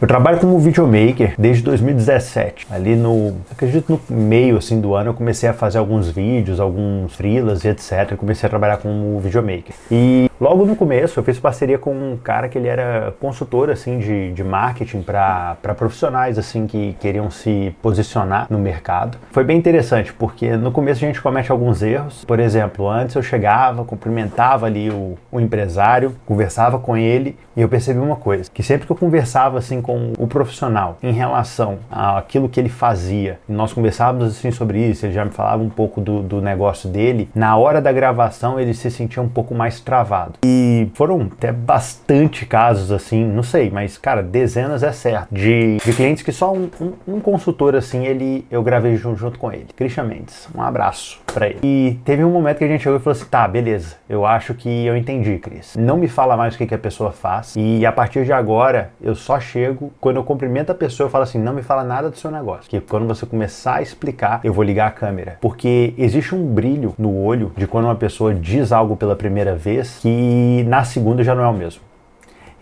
Eu trabalho como videomaker desde 2017. Ali no, acredito no meio assim do ano eu comecei a fazer alguns vídeos, alguns freelas e etc. Comecei a trabalhar como videomaker. E logo no começo eu fiz parceria com um cara que ele era consultor assim de, de marketing para profissionais assim que queriam se posicionar no mercado. Foi bem interessante porque no começo a gente comete alguns erros. Por exemplo, antes eu chegava, cumprimentava ali o, o empresário, conversava com ele e eu percebi uma coisa, que sempre que eu conversava assim com o profissional em relação àquilo que ele fazia, nós conversávamos assim sobre isso, ele já me falava um pouco do, do negócio dele, na hora da gravação ele se sentia um pouco mais travado. E foram até bastante casos assim, não sei, mas cara, dezenas é certo, de, de clientes que só um, um, um consultor assim, ele eu gravei junto, junto com ele, Christian Mendes. Um abraço ele. E teve um momento que a gente chegou e falou assim: tá, beleza, eu acho que eu entendi, Cris. Não me fala mais o que, que a pessoa faz. E a partir de agora, eu só chego, quando eu cumprimento a pessoa, eu falo assim: não me fala nada do seu negócio. Que quando você começar a explicar, eu vou ligar a câmera. Porque existe um brilho no olho de quando uma pessoa diz algo pela primeira vez que na segunda já não é o mesmo.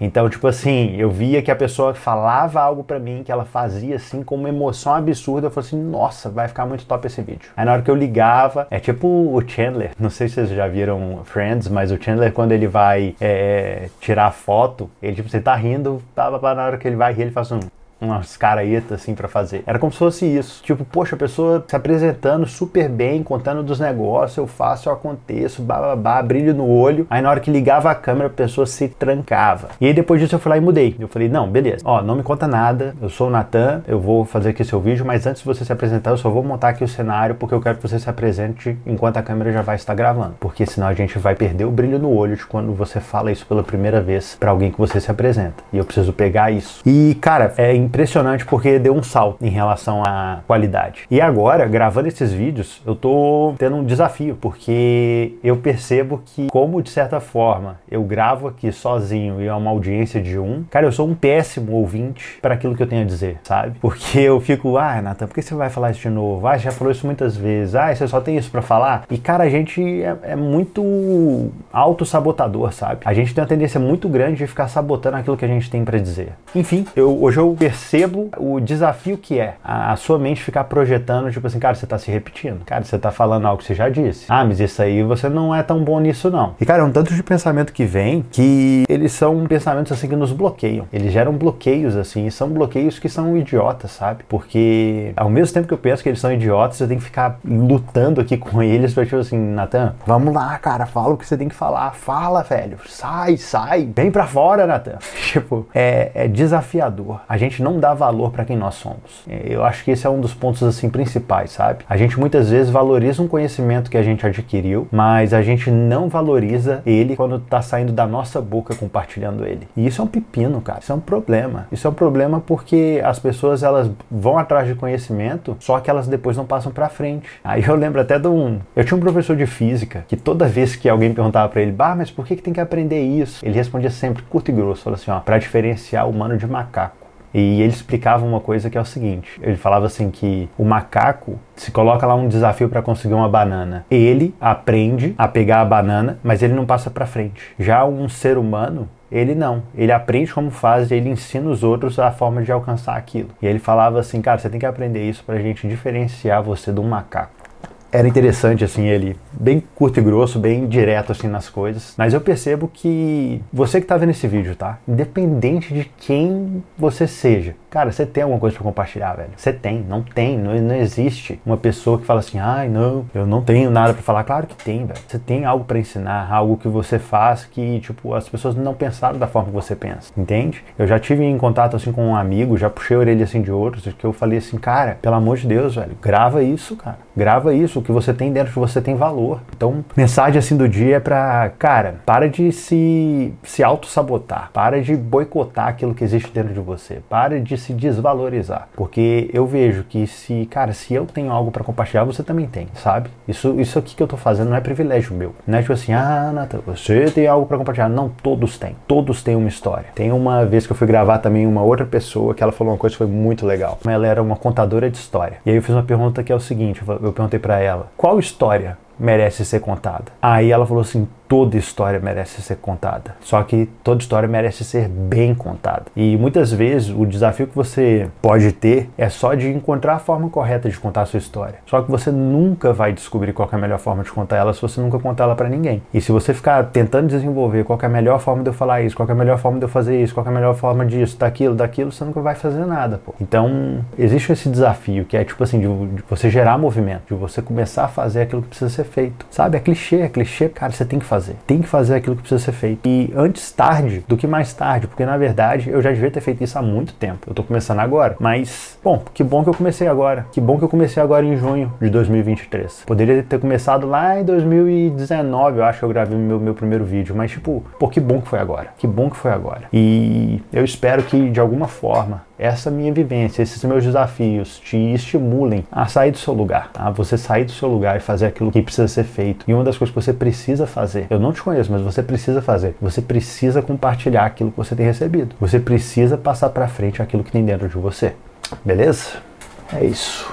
Então, tipo assim, eu via que a pessoa falava algo para mim, que ela fazia assim com uma emoção absurda. Eu falei assim, nossa, vai ficar muito top esse vídeo. Aí na hora que eu ligava, é tipo o Chandler. Não sei se vocês já viram Friends, mas o Chandler, quando ele vai é, tirar foto, ele tipo, você tá rindo, tava na hora que ele vai rir, ele faz um umas caretas assim para fazer. Era como se fosse isso. Tipo, poxa, a pessoa se apresentando super bem, contando dos negócios, eu faço, eu aconteço, bababá, brilho no olho. Aí na hora que ligava a câmera, a pessoa se trancava. E aí depois disso eu fui lá e mudei. Eu falei, não, beleza. Ó, não me conta nada. Eu sou o Natan, eu vou fazer aqui seu vídeo, mas antes de você se apresentar, eu só vou montar aqui o cenário porque eu quero que você se apresente enquanto a câmera já vai estar gravando. Porque senão a gente vai perder o brilho no olho de quando você fala isso pela primeira vez para alguém que você se apresenta. E eu preciso pegar isso. E, cara, é impressionante porque deu um salto em relação à qualidade. E agora, gravando esses vídeos, eu tô tendo um desafio, porque eu percebo que, como de certa forma eu gravo aqui sozinho e é uma audiência de um, cara, eu sou um péssimo ouvinte para aquilo que eu tenho a dizer, sabe? Porque eu fico, ah, Nathan, por que você vai falar isso de novo? Ah, já falou isso muitas vezes. Ah, você só tem isso para falar? E, cara, a gente é, é muito auto-sabotador, sabe? A gente tem uma tendência muito grande de ficar sabotando aquilo que a gente tem para dizer. Enfim, eu, hoje eu percebo percebo o desafio que é a, a, sua mente ficar projetando, tipo assim, cara, você tá se repetindo. Cara, você tá falando algo que você já disse. Ah, mas isso aí você não é tão bom nisso, não. E, cara, é um tanto de pensamento que vem que eles são pensamentos assim que nos bloqueiam. Eles geram bloqueios, assim, e são bloqueios que são idiotas, sabe? Porque ao mesmo tempo que eu penso que eles são idiotas, eu tenho que ficar lutando aqui com eles pra, tipo assim, Natan, vamos lá, cara, fala o que você tem que falar. Fala, velho. Sai, sai. Vem pra fora, Natan. tipo, é, é desafiador. A gente não dá valor para quem nós somos. É, eu acho que esse é um dos pontos assim principais, sabe? A gente muitas vezes valoriza um conhecimento que a gente adquiriu, mas a gente não valoriza ele quando está saindo da nossa boca compartilhando ele. E isso é um pepino, cara. Isso é um problema. Isso é um problema porque as pessoas elas vão atrás de conhecimento, só que elas depois não passam para frente. Aí eu lembro até de um, eu tinha um professor de física que toda vez que alguém perguntava para ele, bah, mas por que, que tem que aprender isso? Ele respondia sempre curto e grosso, falou assim, ó, para diferenciar humano de macaco. E ele explicava uma coisa que é o seguinte: ele falava assim que o macaco se coloca lá um desafio para conseguir uma banana. Ele aprende a pegar a banana, mas ele não passa para frente. Já um ser humano, ele não. Ele aprende como faz e ele ensina os outros a forma de alcançar aquilo. E ele falava assim, cara, você tem que aprender isso para a gente diferenciar você de um macaco era interessante, assim, ele bem curto e grosso, bem direto, assim, nas coisas. Mas eu percebo que você que tá vendo esse vídeo, tá? Independente de quem você seja, cara, você tem alguma coisa para compartilhar, velho. Você tem, não tem, não, não existe uma pessoa que fala assim, ai, não, eu não tenho nada para falar. Claro que tem, velho. Você tem algo para ensinar, algo que você faz que, tipo, as pessoas não pensaram da forma que você pensa, entende? Eu já tive em contato, assim, com um amigo, já puxei a orelha, assim, de outros, que eu falei assim, cara, pelo amor de Deus, velho, grava isso, cara. Grava isso o que você tem dentro de você tem valor. Então, mensagem assim do dia é para, cara, para de se se auto-sabotar, para de boicotar aquilo que existe dentro de você, para de se desvalorizar, porque eu vejo que se, cara, se eu tenho algo para compartilhar, você também tem, sabe? Isso isso aqui que eu tô fazendo não é privilégio meu. Não é tipo assim, ah, Nathan, você tem algo para compartilhar. Não, todos têm. Todos têm uma história. Tem uma vez que eu fui gravar também uma outra pessoa que ela falou uma coisa que foi muito legal. Ela era uma contadora de história. E aí eu fiz uma pergunta que é o seguinte, eu perguntei para ela: qual história merece ser contada? Aí ela falou assim: toda história merece ser contada. Só que toda história merece ser bem contada. E muitas vezes o desafio que você pode ter é só de encontrar a forma correta de contar a sua história. Só que você nunca vai descobrir qual é a melhor forma de contar ela se você nunca contar ela para ninguém. E se você ficar tentando desenvolver qual é a melhor forma de eu falar isso, qual é a melhor forma de eu fazer isso, qual é a melhor forma disso, daquilo, daquilo, você nunca vai fazer nada, pô. Então, existe esse desafio que é tipo assim, de, de você gerar movimento, de você começar a fazer aquilo que precisa ser feito. Sabe? É clichê, é clichê, cara, você tem que fazer. Tem que fazer aquilo que precisa ser feito. E antes tarde do que mais tarde, porque na verdade eu já devia ter feito isso há muito tempo. Eu tô começando agora. Mas, bom, que bom que eu comecei agora. Que bom que eu comecei agora em junho de 2023. Poderia ter começado lá em 2019, eu acho que eu gravei meu, meu primeiro vídeo. Mas, tipo, pô, que bom que foi agora. Que bom que foi agora. E eu espero que de alguma forma essa minha vivência, esses meus desafios te estimulem a sair do seu lugar, a você sair do seu lugar e fazer aquilo que precisa ser feito. E uma das coisas que você precisa fazer, eu não te conheço, mas você precisa fazer. Você precisa compartilhar aquilo que você tem recebido. Você precisa passar para frente aquilo que tem dentro de você. Beleza? É isso.